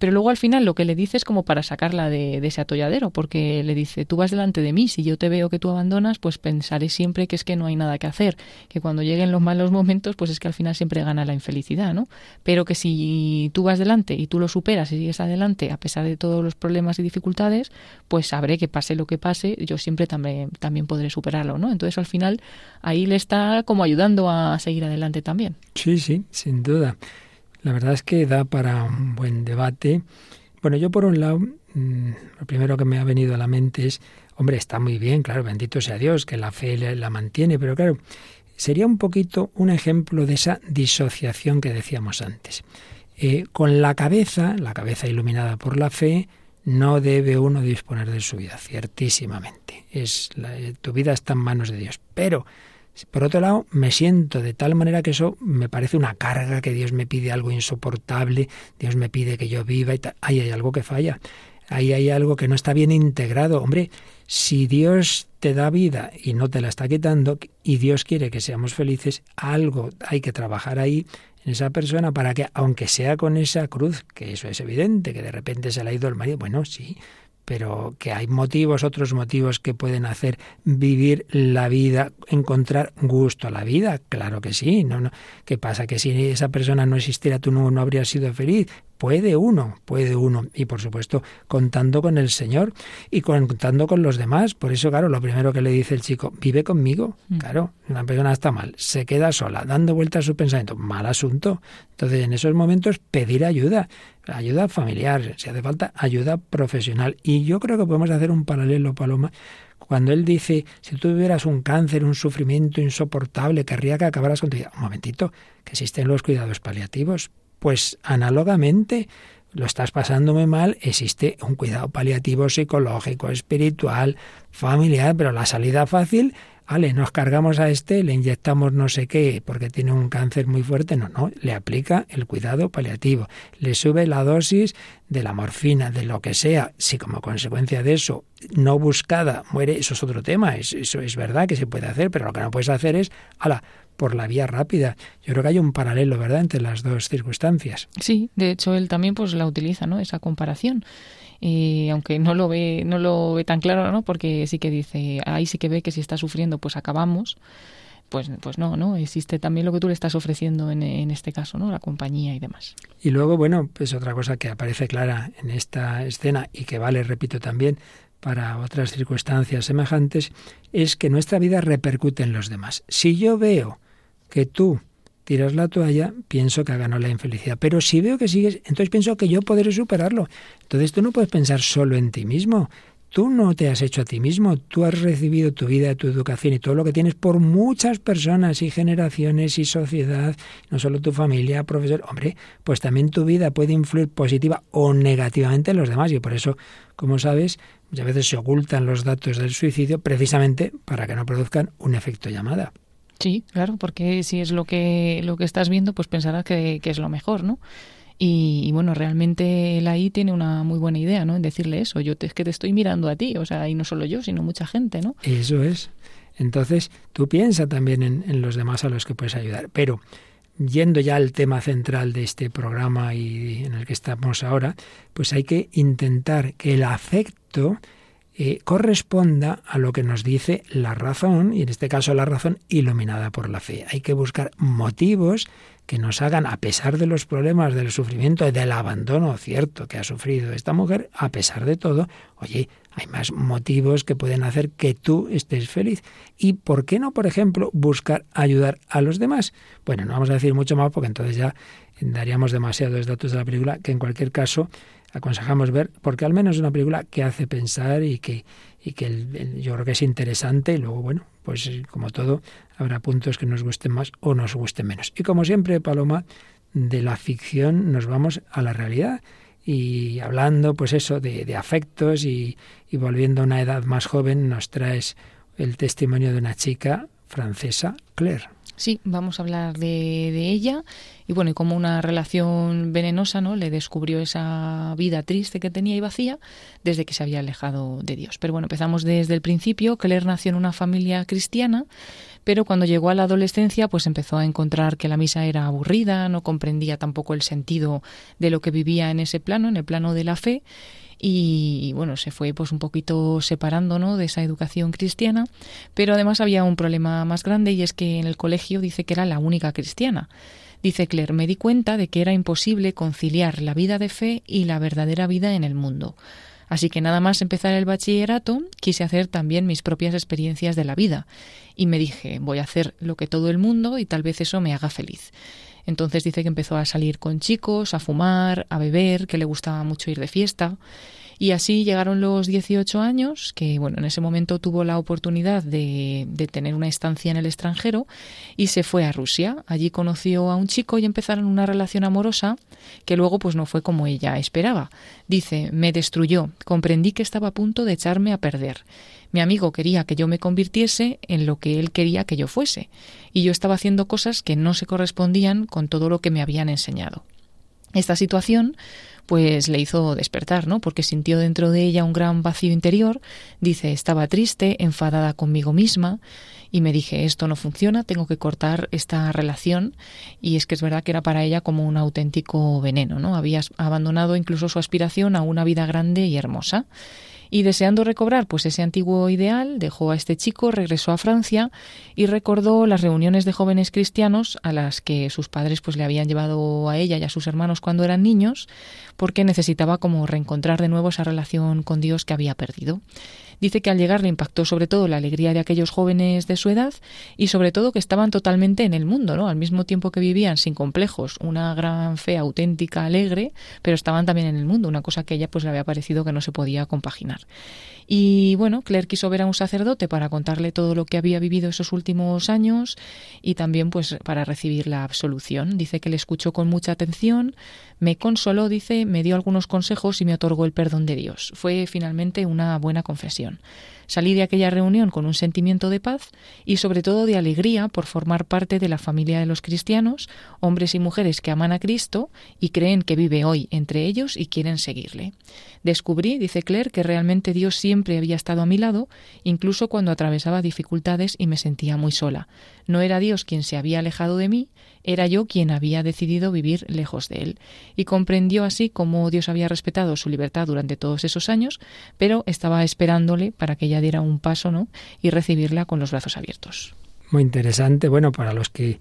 S3: pero luego al final lo que le dice es como para sacarla de, de, ese atolladero, porque le dice, tú vas delante de mí, si yo te veo que tú abandonas, pues pensaré siempre que es que no hay nada que hacer, que cuando lleguen los malos momentos, pues es que al final siempre gana la infelicidad, ¿no? Pero que si tú vas delante y tú lo superas y sigues adelante, a pesar de todos los problemas y dificultades, pues sabré que pase lo que pase, yo siempre también, también podré superarlo, ¿no? Entonces al final ahí le está como ayudando a seguir adelante también.
S1: Sí, sí, sin duda. La verdad es que da para un buen debate. Bueno, yo por un lado, mmm, lo primero que me ha venido a la mente es, hombre, está muy bien, claro, bendito sea Dios, que la fe la mantiene, pero claro, sería un poquito un ejemplo de esa disociación que decíamos antes. Eh, con la cabeza, la cabeza iluminada por la fe, no debe uno disponer de su vida, ciertísimamente. Es la, tu vida está en manos de Dios. Pero, por otro lado, me siento de tal manera que eso me parece una carga, que Dios me pide algo insoportable, Dios me pide que yo viva y tal. Ahí hay algo que falla. Ahí hay algo que no está bien integrado. Hombre, si Dios te da vida y no te la está quitando, y Dios quiere que seamos felices, algo hay que trabajar ahí en esa persona para que, aunque sea con esa cruz, que eso es evidente, que de repente se le ha ido el marido, bueno, sí, pero que hay motivos, otros motivos que pueden hacer vivir la vida, encontrar gusto a la vida, claro que sí, no, no. ¿Qué pasa? Que si esa persona no existiera, tú no, no habrías sido feliz. Puede uno, puede uno. Y por supuesto, contando con el Señor y contando con los demás. Por eso, claro, lo primero que le dice el chico, vive conmigo. Mm. Claro, una persona está mal, se queda sola, dando vueltas a su pensamiento. Mal asunto. Entonces, en esos momentos, pedir ayuda. Ayuda familiar, si hace falta, ayuda profesional. Y yo creo que podemos hacer un paralelo, Paloma, cuando él dice, si tú tuvieras un cáncer, un sufrimiento insoportable, querría que acabaras con tu vida. Un momentito, que existen los cuidados paliativos. Pues análogamente, lo estás pasando muy mal, existe un cuidado paliativo psicológico, espiritual, familiar, pero la salida fácil vale, nos cargamos a este, le inyectamos no sé qué porque tiene un cáncer muy fuerte, no, no, le aplica el cuidado paliativo, le sube la dosis de la morfina, de lo que sea, si como consecuencia de eso no buscada muere, eso es otro tema, eso, es verdad que se puede hacer, pero lo que no puedes hacer es, ala, por la vía rápida. Yo creo que hay un paralelo, ¿verdad?, entre las dos circunstancias.
S3: Sí, de hecho él también pues la utiliza, ¿no?, esa comparación y aunque no lo ve no lo ve tan claro no porque sí que dice ahí sí que ve que si está sufriendo pues acabamos pues pues no no existe también lo que tú le estás ofreciendo en, en este caso no la compañía y demás
S1: y luego bueno pues otra cosa que aparece clara en esta escena y que vale repito también para otras circunstancias semejantes es que nuestra vida repercute en los demás si yo veo que tú tiras la toalla, pienso que ganado la infelicidad. Pero si veo que sigues, entonces pienso que yo podré superarlo. Entonces tú no puedes pensar solo en ti mismo. Tú no te has hecho a ti mismo, tú has recibido tu vida, tu educación y todo lo que tienes por muchas personas y generaciones y sociedad, no solo tu familia, profesor. Hombre, pues también tu vida puede influir positiva o negativamente en los demás y por eso, como sabes, muchas veces se ocultan los datos del suicidio precisamente para que no produzcan un efecto llamada.
S3: Sí, claro, porque si es lo que, lo que estás viendo, pues pensarás que, que es lo mejor, ¿no? Y, y, bueno, realmente él ahí tiene una muy buena idea, ¿no? En decirle eso, yo te, es que te estoy mirando a ti, o sea, y no solo yo, sino mucha gente, ¿no?
S1: Eso es. Entonces, tú piensa también en, en los demás a los que puedes ayudar. Pero yendo ya al tema central de este programa y en el que estamos ahora, pues hay que intentar que el afecto eh, corresponda a lo que nos dice la razón, y en este caso la razón iluminada por la fe. Hay que buscar motivos que nos hagan, a pesar de los problemas, del sufrimiento del abandono cierto que ha sufrido esta mujer, a pesar de todo, oye, hay más motivos que pueden hacer que tú estés feliz. ¿Y por qué no, por ejemplo, buscar ayudar a los demás? Bueno, no vamos a decir mucho más porque entonces ya daríamos demasiados datos de la película, que en cualquier caso aconsejamos ver, porque al menos es una película que hace pensar y que, y que el- yo creo que es interesante y luego, bueno, pues eh, como todo, habrá puntos que nos gusten más o nos gusten menos. Y como siempre, Paloma, de la ficción nos vamos a la realidad y hablando, pues eso, de, de afectos y, y volviendo a una edad más joven, nos traes el testimonio de una chica francesa, Claire.
S3: Sí, vamos a hablar de, de ella y bueno, y como una relación venenosa, ¿no? Le descubrió esa vida triste que tenía y vacía desde que se había alejado de Dios. Pero bueno, empezamos desde el principio. Claire nació en una familia cristiana, pero cuando llegó a la adolescencia, pues empezó a encontrar que la misa era aburrida, no comprendía tampoco el sentido de lo que vivía en ese plano, en el plano de la fe y bueno, se fue pues un poquito separando ¿no? de esa educación cristiana, pero además había un problema más grande y es que en el colegio dice que era la única cristiana. Dice Claire, me di cuenta de que era imposible conciliar la vida de fe y la verdadera vida en el mundo. Así que nada más empezar el bachillerato, quise hacer también mis propias experiencias de la vida. Y me dije, voy a hacer lo que todo el mundo y tal vez eso me haga feliz. Entonces dice que empezó a salir con chicos, a fumar, a beber, que le gustaba mucho ir de fiesta. Y así llegaron los 18 años, que bueno, en ese momento tuvo la oportunidad de, de, tener una estancia en el extranjero y se fue a Rusia. Allí conoció a un chico y empezaron una relación amorosa que luego pues no fue como ella esperaba. Dice, me destruyó, comprendí que estaba a punto de echarme a perder. Mi amigo quería que yo me convirtiese en lo que él quería que yo fuese, y yo estaba haciendo cosas que no se correspondían con todo lo que me habían enseñado. Esta situación pues le hizo despertar, ¿no? Porque sintió dentro de ella un gran vacío interior. Dice, estaba triste, enfadada conmigo misma y me dije, esto no funciona, tengo que cortar esta relación. Y es que es verdad que era para ella como un auténtico veneno, ¿no? Había abandonado incluso su aspiración a una vida grande y hermosa. Y deseando recobrar pues ese antiguo ideal, dejó a este chico, regresó a Francia y recordó las reuniones de jóvenes cristianos a las que sus padres pues le habían llevado a ella y a sus hermanos cuando eran niños, porque necesitaba como reencontrar de nuevo esa relación con Dios que había perdido. Dice que al llegar le impactó sobre todo la alegría de aquellos jóvenes de su edad y sobre todo que estaban totalmente en el mundo, ¿no? Al mismo tiempo que vivían sin complejos, una gran fe auténtica, alegre, pero estaban también en el mundo, una cosa que a ella pues le había parecido que no se podía compaginar. Y bueno, Claire quiso ver a un sacerdote para contarle todo lo que había vivido esos últimos años y también pues para recibir la absolución. Dice que le escuchó con mucha atención, me consoló, dice, me dio algunos consejos y me otorgó el perdón de Dios. Fue finalmente una buena confesión. Salí de aquella reunión con un sentimiento de paz y sobre todo de alegría por formar parte de la familia de los cristianos, hombres y mujeres que aman a Cristo y creen que vive hoy entre ellos y quieren seguirle. Descubrí, dice Claire, que realmente Dios siempre había estado a mi lado, incluso cuando atravesaba dificultades y me sentía muy sola. No era Dios quien se había alejado de mí, era yo quien había decidido vivir lejos de él. Y comprendió así cómo Dios había respetado su libertad durante todos esos años, pero estaba esperándole para que ella diera un paso, ¿no? Y recibirla con los brazos abiertos.
S1: Muy interesante, bueno, para los que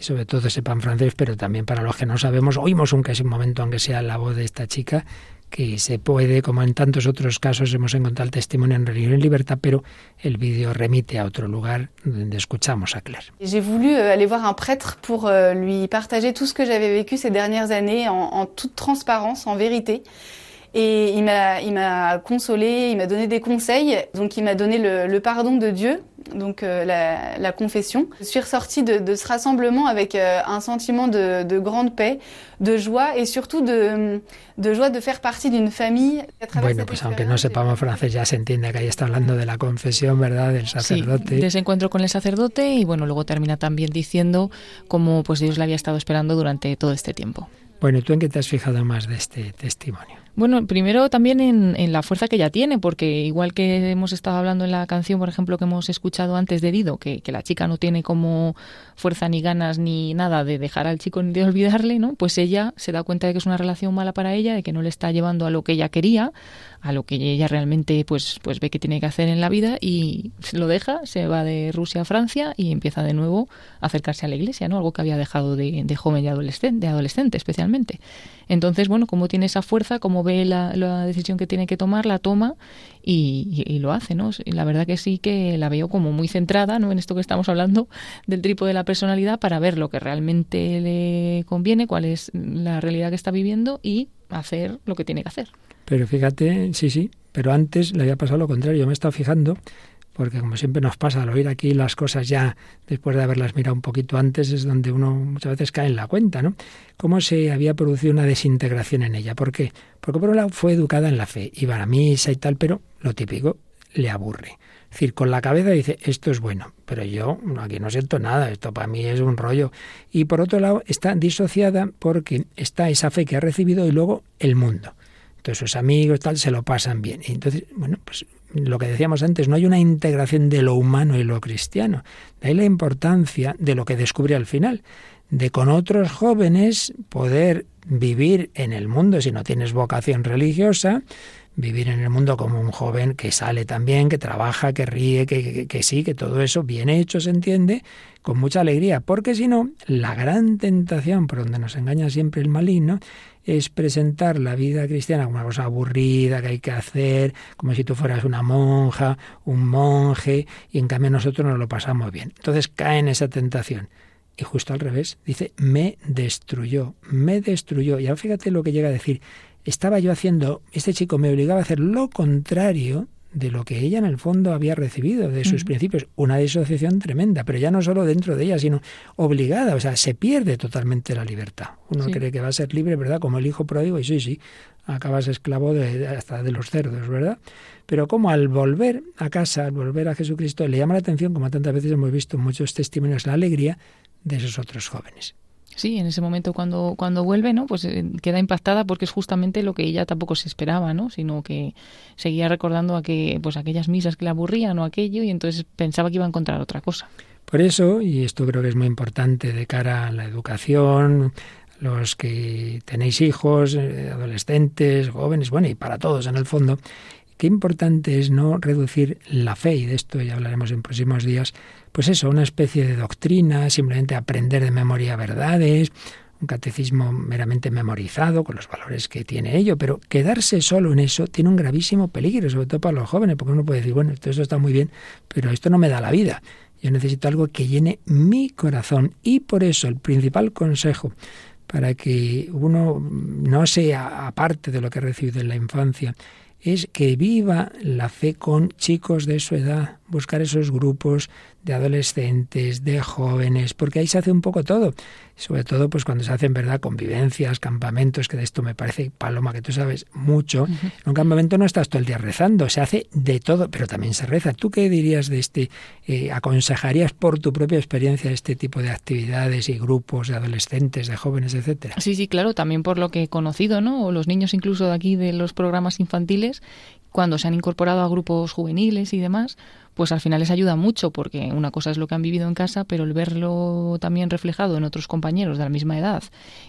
S1: sobre todo sepan francés, pero también para los que no sabemos, oímos un casi un momento, aunque sea la voz de esta chica, que se puede, como en tantos otros casos, hemos encontrado el testimonio en religión y libertad, pero el vídeo remite a otro lugar donde escuchamos a Claire.
S8: J'ai voulu aller voir un prêtre pour lui partager tout ce que j'avais vécu ces dernières années en, en toute transparence, en vérité. Et il m'a consolé, il m'a donné des conseils. Donc il m'a donné le, le, pardon de Dieu, donc euh, la, la, confession. Je suis ressortie de, de ce rassemblement avec euh, un sentiment de, de, grande paix, de joie et surtout de, de joie de faire partie d'une famille.
S1: Bueno, pues aunque no sepamos francés ya se entiende que ahí está hablando de la confesión, ¿verdad? Del sacerdote.
S3: Sí, de ese encuentro con el sacerdote y bueno, luego termina también diciendo cómo pues Dios le había estado esperando durante todo este tiempo.
S1: Bueno, ¿tú en qué te has fijado más de este testimonio?
S3: Bueno, primero también en, en, la fuerza que ella tiene, porque igual que hemos estado hablando en la canción, por ejemplo, que hemos escuchado antes de Dido, que, la chica no tiene como fuerza ni ganas ni nada de dejar al chico ni de olvidarle, ¿no? Pues ella se da cuenta de que es una relación mala para ella, de que no le está llevando a lo que ella quería, a lo que ella realmente pues, pues ve que tiene que hacer en la vida y lo deja, se va de Rusia a Francia y empieza de nuevo a acercarse a la iglesia, ¿no? Algo que había dejado de, de joven y adolescente, de adolescente especialmente. Entonces, bueno, como tiene esa fuerza, como ve la, la decisión que tiene que tomar, la toma y, lo hace, ¿no? La verdad que sí que la veo como muy centrada, ¿no? En esto que estamos hablando del trípode de la personalidad para ver lo que realmente le conviene, cuál es la realidad que está viviendo y hacer lo que tiene que hacer.
S1: Pero fíjate, sí, sí, pero antes le había pasado lo contrario. Yo me he estado fijando, porque como siempre nos pasa al oír aquí las cosas ya después de haberlas mirado un poquito antes, es donde uno muchas veces cae en la cuenta, ¿no? Cómo se había producido una desintegración en ella. ¿Por qué? Porque por un lado fue educada en la fe, iba a la misa y tal, pero lo típico le aburre. Es decir, con la cabeza dice, esto es bueno, pero yo aquí no siento nada, esto para mí es un rollo. Y por otro lado, está disociada porque está esa fe que ha recibido y luego el mundo. Entonces sus amigos tal se lo pasan bien. Y entonces, bueno, pues lo que decíamos antes, no hay una integración de lo humano y lo cristiano. De ahí la importancia de lo que descubre al final, de con otros jóvenes poder vivir en el mundo si no tienes vocación religiosa, vivir en el mundo como un joven que sale también, que trabaja, que ríe, que, que, que, sí, que todo eso bien hecho se entiende, con mucha alegría, porque si no, la gran tentación por donde nos engaña siempre el maligno es presentar la vida cristiana como una cosa aburrida que hay que hacer, como si tú fueras una monja, un monje, y en cambio nosotros nos lo pasamos bien. Entonces cae en esa tentación. Y justo al revés, dice, me destruyó, me destruyó. Y ahora fíjate lo que llega a decir, estaba yo haciendo, este chico me obligaba a hacer lo contrario de lo que ella en el fondo había recibido, de sus uh -huh. principios. Una disociación tremenda, pero ya no solo dentro de ella, sino obligada. O sea, se pierde totalmente la libertad. Uno sí. cree que va a ser libre, ¿verdad? Como el hijo pródigo, y sí, sí, acabas esclavo de, hasta de los cerdos, ¿verdad? Pero como al volver a casa, al volver a Jesucristo, le llama la atención, como tantas veces hemos visto en muchos testimonios, la alegría de esos otros jóvenes.
S3: Sí, en ese momento cuando, cuando vuelve, ¿no? Pues eh, queda impactada porque es justamente lo que ella tampoco se esperaba, ¿no? Sino que seguía recordando a que, pues aquellas misas que le aburrían o aquello y entonces pensaba que iba a encontrar otra cosa.
S1: Por eso, y esto creo que es muy importante de cara a la educación, los que tenéis hijos, eh, adolescentes, jóvenes, bueno, y para todos en el fondo, qué importante es no reducir la fe, y de esto ya hablaremos en próximos días, pues eso, una especie de doctrina, simplemente aprender de memoria verdades, un catecismo meramente memorizado con los valores que tiene ello, pero quedarse solo en eso tiene un gravísimo peligro, sobre todo para los jóvenes, porque uno puede decir, bueno, esto está muy bien, pero esto no me da la vida. Yo necesito algo que llene mi corazón y por eso el principal consejo para que uno no sea aparte de lo que ha recibido en la infancia es que viva la fe con chicos de su edad, buscar esos grupos de adolescentes, de jóvenes, porque ahí se hace un poco todo. Sobre todo, pues cuando se hacen, ¿verdad?, convivencias, campamentos, que de esto me parece, Paloma, que tú sabes mucho. Uh -huh. En un campamento no estás todo el día rezando, se hace de todo, pero también se reza. ¿Tú qué dirías de este, eh, aconsejarías por tu propia experiencia este tipo de actividades y grupos de adolescentes, de jóvenes, etcétera?
S3: Sí, sí, claro, también por lo que he conocido, ¿no? O los niños incluso de aquí de los programas infantiles, cuando se han incorporado a grupos juveniles y demás, pues al final les ayuda mucho porque una cosa es lo que han vivido en casa, pero el verlo también reflejado en otros compañeros de la misma edad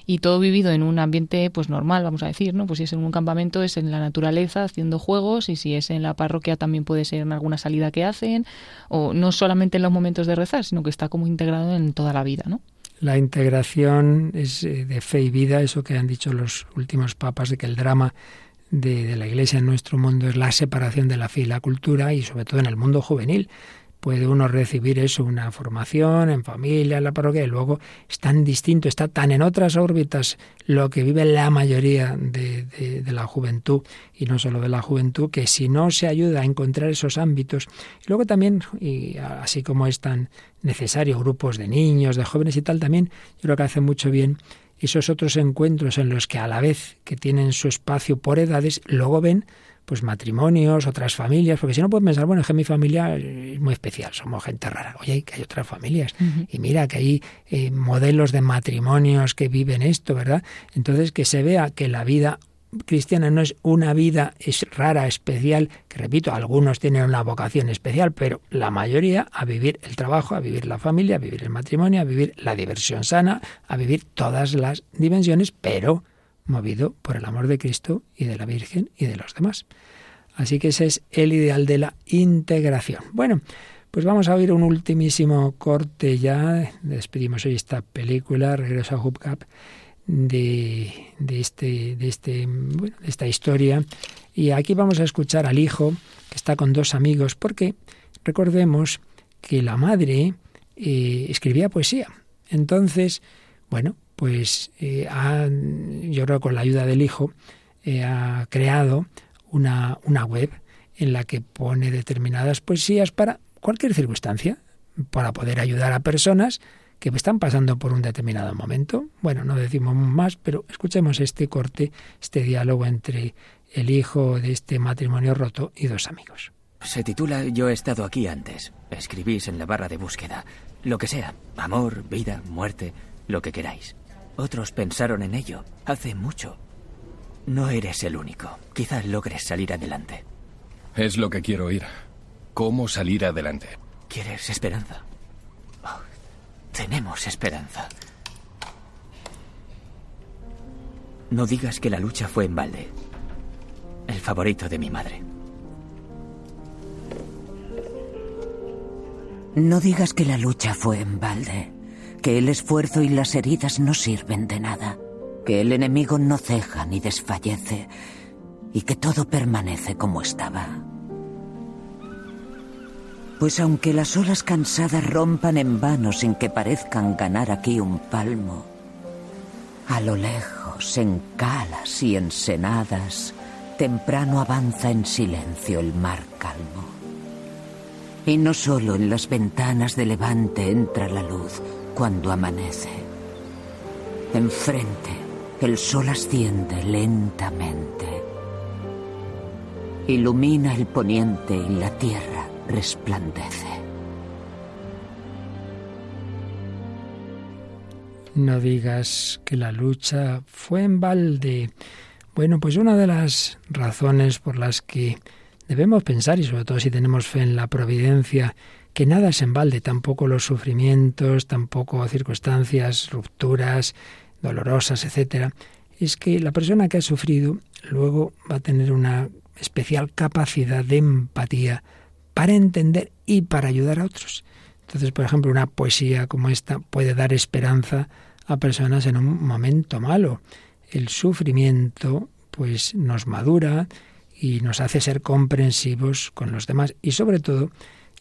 S3: y todo vivido en un ambiente pues normal, vamos a decir, ¿no? Pues si es en un campamento es en la naturaleza haciendo juegos y si es en la parroquia también puede ser en alguna salida que hacen o no solamente en los momentos de rezar, sino que está como integrado en toda la vida, ¿no?
S1: La integración es eh, de fe y vida, eso que han dicho los últimos papas de que el drama de, la Iglesia en nuestro mundo es la separación de la fe y la cultura y sobre todo en el mundo juvenil. Puede uno recibir eso, una formación en familia, en la parroquia, y luego es tan distinto, está tan en otras órbitas lo que vive la mayoría de, de, de, la juventud, y no solo de la juventud, que si no se ayuda a encontrar esos ámbitos, y luego también, y así como es tan necesario, grupos de niños, de jóvenes y tal, también yo creo que hace mucho bien esos otros encuentros en los que a la vez que tienen su espacio por edades, luego ven pues matrimonios, otras familias, porque si no pueden pensar, bueno, es que mi familia es muy especial, somos gente rara. Oye, que hay otras familias. Uh -huh. Y mira que hay eh, modelos de matrimonios que viven esto, ¿verdad? Entonces que se vea que la vida cristiana no es una vida es rara, especial, que repito, algunos tienen una vocación especial, pero la mayoría a vivir el trabajo, a vivir la familia, a vivir el matrimonio, a vivir la diversión sana, a vivir todas las dimensiones, pero movido por el amor de Cristo y de la Virgen y de los demás. Así que ese es el ideal de la integración. Bueno, pues vamos a oír un ultimísimo corte ya. Despedimos hoy esta película, Regreso a Hubcap, de, de, este, de, este, bueno, de esta historia. Y aquí vamos a escuchar al hijo, que está con dos amigos, porque recordemos que la madre eh, escribía poesía. Entonces, bueno, pues eh, yo creo con la ayuda del hijo, eh, ha creado una, una web en la que pone determinadas poesías para cualquier circunstancia, para poder ayudar a personas que están pasando por un determinado momento. Bueno, no decimos más, pero escuchemos este corte, este diálogo entre el hijo de este matrimonio roto y dos amigos.
S7: Se titula Yo he estado aquí antes. Escribís en la barra de búsqueda. Lo que sea. Amor, vida, muerte, lo que queráis. Otros pensaron en ello hace mucho. No eres el único. Quizás logres salir adelante.
S9: Es lo que quiero oír. ¿Cómo salir adelante?
S7: ¿Quieres esperanza? Tenemos esperanza. No digas que la lucha fue en balde. El favorito de mi madre.
S6: No digas que la lucha fue en balde, que el esfuerzo y las heridas no sirven de nada, que el enemigo no ceja ni desfallece y que todo permanece como estaba. Pues aunque las olas cansadas rompan en vano sin que parezcan ganar aquí un palmo, a lo lejos, en calas y ensenadas, temprano avanza en silencio el mar calmo. Y no solo en las ventanas de levante entra la luz cuando amanece. Enfrente, el sol asciende lentamente. Ilumina el poniente y la tierra resplandece.
S1: No digas que la lucha fue en balde. Bueno, pues una de las razones por las que debemos pensar, y sobre todo si tenemos fe en la providencia, que nada es en balde, tampoco los sufrimientos, tampoco circunstancias, rupturas dolorosas, etcétera, es que la persona que ha sufrido luego va a tener una especial capacidad de empatía para entender y para ayudar a otros. Entonces, por ejemplo, una poesía como esta puede dar esperanza a personas en un momento malo. El sufrimiento pues nos madura y nos hace ser comprensivos con los demás y sobre todo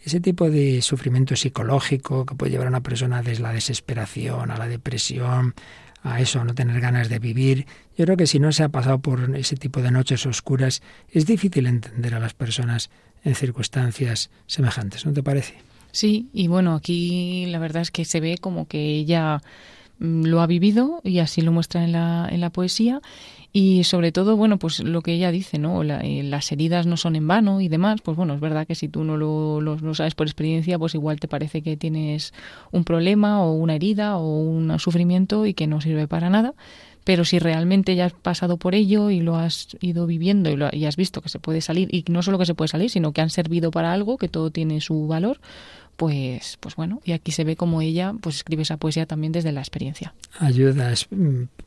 S1: ese tipo de sufrimiento psicológico que puede llevar a una persona desde la desesperación a la depresión, a eso, a no tener ganas de vivir. Yo creo que si no se ha pasado por ese tipo de noches oscuras, es difícil entender a las personas en circunstancias semejantes, ¿no te parece?
S3: Sí, y bueno, aquí la verdad es que se ve como que ella mm, lo ha vivido y así lo muestra en la, en la poesía y sobre todo, bueno, pues lo que ella dice, ¿no? La, eh, las heridas no son en vano y demás, pues bueno, es verdad que si tú no lo, lo, lo, sabes por experiencia, pues igual te parece que tienes un problema o una herida o un sufrimiento y que no sirve para nada. Pero si realmente ya has pasado por ello y lo has ido viviendo y, lo, y has visto que se puede salir, y no solo que se puede salir, sino que han servido para algo, que todo tiene su valor, pues, pues bueno, y aquí se ve como ella pues escribe esa poesía también desde la experiencia.
S1: Ayudas,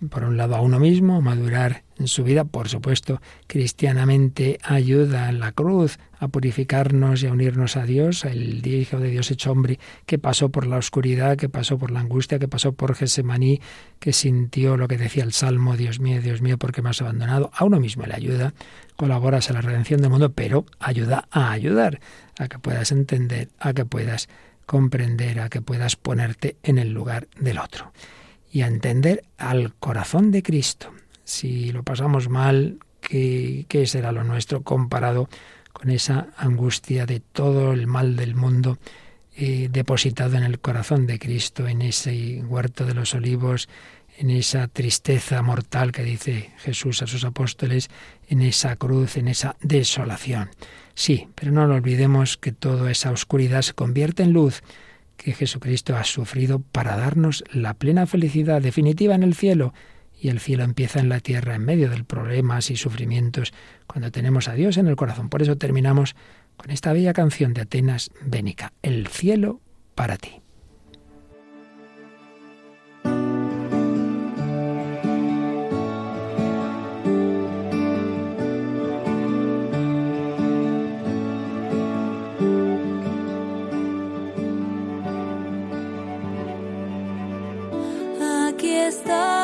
S1: por un lado, a uno mismo a madurar en su vida, por supuesto, cristianamente ayuda en la cruz a purificarnos y a unirnos a Dios, el Hijo de Dios hecho hombre, que pasó por la oscuridad, que pasó por la angustia, que pasó por Gesemaní, que sintió lo que decía el Salmo, Dios mío, Dios mío, ¿por qué me has abandonado? A uno mismo le ayuda, colaboras a la redención del mundo, pero ayuda a ayudar, a que puedas entender, a que puedas comprender, a que puedas ponerte en el lugar del otro y a entender al corazón de Cristo. Si lo pasamos mal, ¿qué, qué será lo nuestro comparado con esa angustia de todo el mal del mundo eh, depositado en el corazón de Cristo, en ese huerto de los olivos, en esa tristeza mortal que dice Jesús a sus apóstoles, en esa cruz, en esa desolación. Sí, pero no lo olvidemos que toda esa oscuridad se convierte en luz que Jesucristo ha sufrido para darnos la plena felicidad definitiva en el cielo y el cielo empieza en la tierra en medio de problemas y sufrimientos cuando tenemos a Dios en el corazón. Por eso terminamos con esta bella canción de Atenas Bénica, El cielo para ti.
S10: Aquí está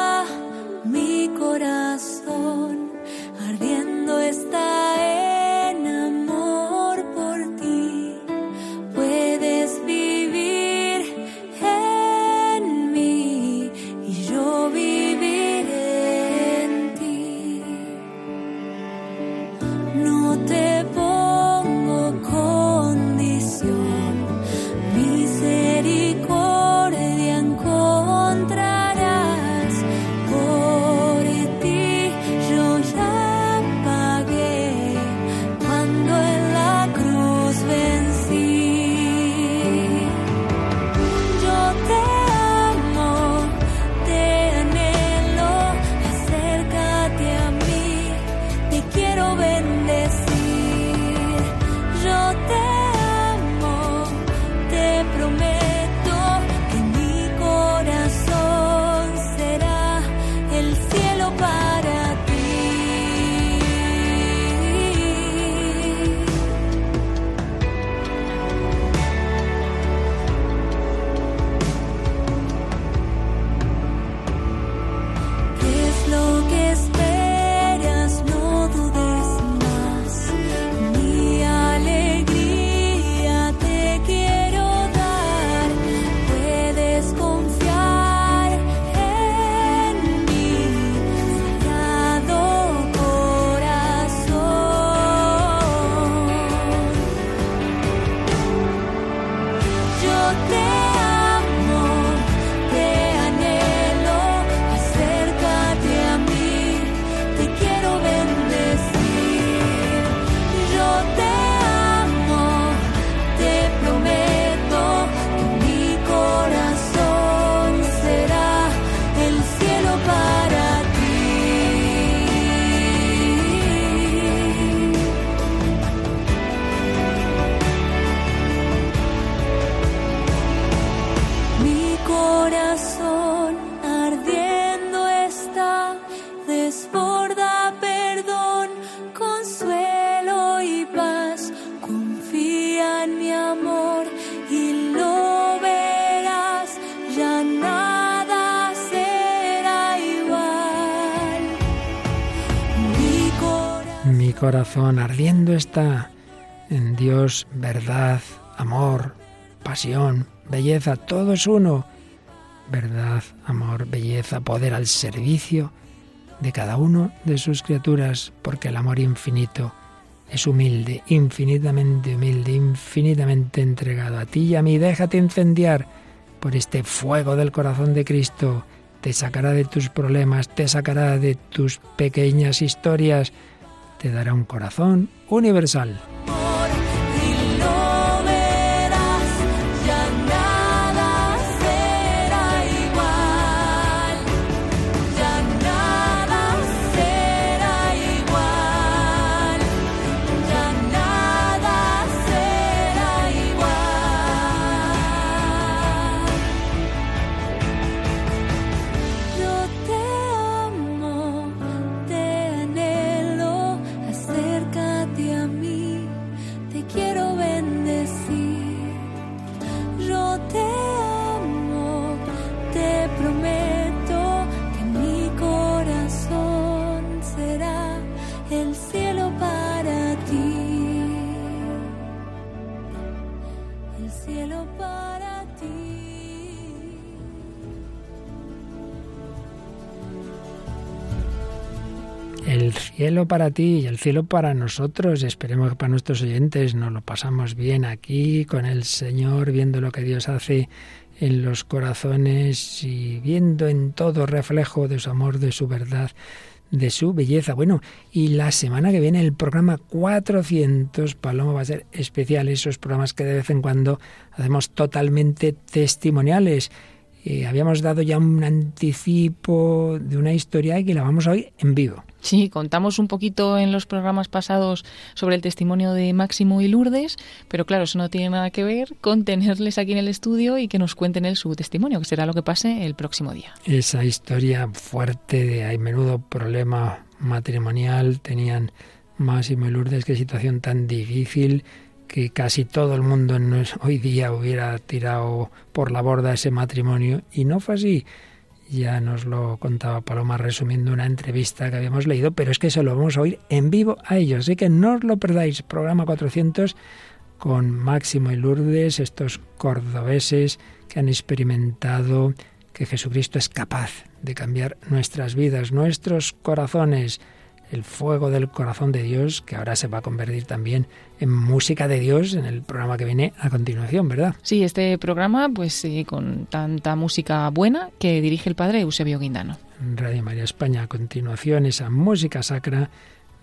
S10: corazón. Ardiendo está en
S1: Dios, verdad, amor, pasión, belleza, todo es uno. Verdad, amor, belleza, poder al servicio de cada uno de sus criaturas, porque el amor infinito es humilde, infinitamente humilde, infinitamente entregado a ti y a mí. Déjate incendiar por este fuego del corazón de Cristo. Te sacará de tus problemas, te sacará de tus pequeñas historias, te dará un corazón universal.
S10: Cielo para ti
S1: y el cielo para nosotros. Esperemos que para nuestros oyentes nos lo pasamos bien aquí con el Señor, viendo lo que Dios hace en los corazones y viendo en todo reflejo de su amor, de su verdad, de su belleza. Bueno, y la semana que viene el programa 400, Paloma, va a ser especial, esos programas que de vez en cuando hacemos totalmente testimoniales eh, habíamos dado ya un anticipo de una historia y que la vamos a oír en vivo.
S3: Sí, contamos un poquito en los programas pasados sobre el testimonio de Máximo y Lourdes, pero claro, eso no tiene nada que ver con tenerles aquí en el estudio y que nos cuenten él su testimonio, que será lo que pase el próximo día.
S1: Esa historia fuerte de hay menudo problema matrimonial tenían Máximo y Lourdes, qué situación tan difícil que casi todo el mundo hoy día hubiera tirado por la borda ese matrimonio y no fue así. Ya nos lo contaba Paloma resumiendo una entrevista que habíamos leído, pero es que se lo vamos a oír en vivo a ellos, así que no os lo perdáis. Programa 400 con Máximo y Lourdes, estos cordobeses que han experimentado que Jesucristo es capaz de cambiar nuestras vidas, nuestros corazones, el fuego del corazón de Dios, que ahora se va a convertir también en música de Dios en el programa que viene a continuación, ¿verdad?
S3: Sí, este programa, pues eh, con tanta música buena que dirige el padre Eusebio Guindano.
S1: Radio María España a continuación esa música sacra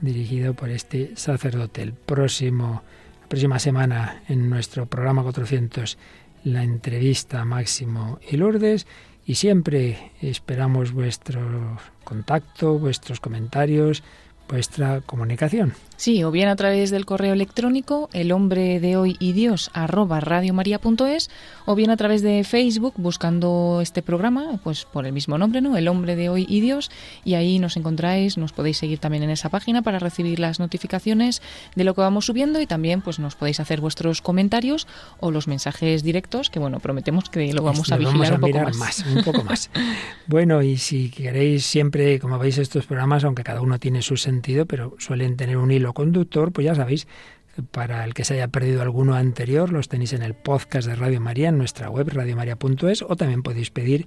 S1: dirigido por este sacerdote. El próximo, la próxima semana en nuestro programa 400 la entrevista a Máximo y Lourdes y siempre esperamos vuestro contacto, vuestros comentarios, vuestra comunicación.
S3: Sí, o bien a través del correo electrónico el hombre de hoy y Dios arroba radiomaria.es o bien a través de Facebook buscando este programa, pues por el mismo nombre, ¿no? El hombre de hoy y Dios y ahí nos encontráis, nos podéis seguir también en esa página para recibir las notificaciones de lo que vamos subiendo y también pues nos podéis hacer vuestros comentarios o los mensajes directos que bueno, prometemos que lo vamos a vigilar un poco
S1: mirar
S3: más.
S1: un poco más. bueno, y si queréis siempre, como veis estos programas, aunque cada uno tiene su pero suelen tener un hilo conductor, pues ya sabéis, para el que se haya perdido alguno anterior, los tenéis en el podcast de Radio María, en nuestra web radiomaria.es, o también podéis pedir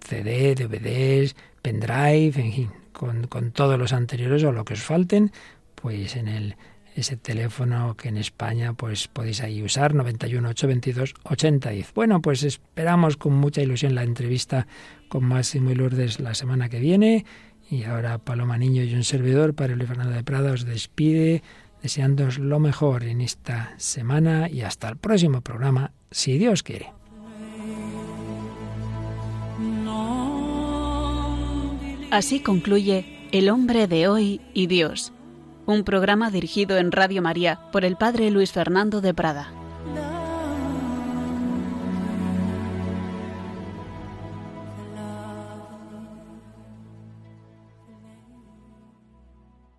S1: CD, DVDs, pendrive, en fin, con, con todos los anteriores o lo que os falten, pues en el ese teléfono que en España pues podéis ahí usar 91 822 8010. Bueno, pues esperamos con mucha ilusión la entrevista con Máximo y Lourdes la semana que viene y ahora Paloma Niño y un servidor, Padre Luis Fernando de Prada, os despide deseándoos lo mejor en esta semana y hasta el próximo programa, si Dios quiere.
S2: Así concluye El hombre de hoy y Dios, un programa dirigido en Radio María por el Padre Luis Fernando de Prada.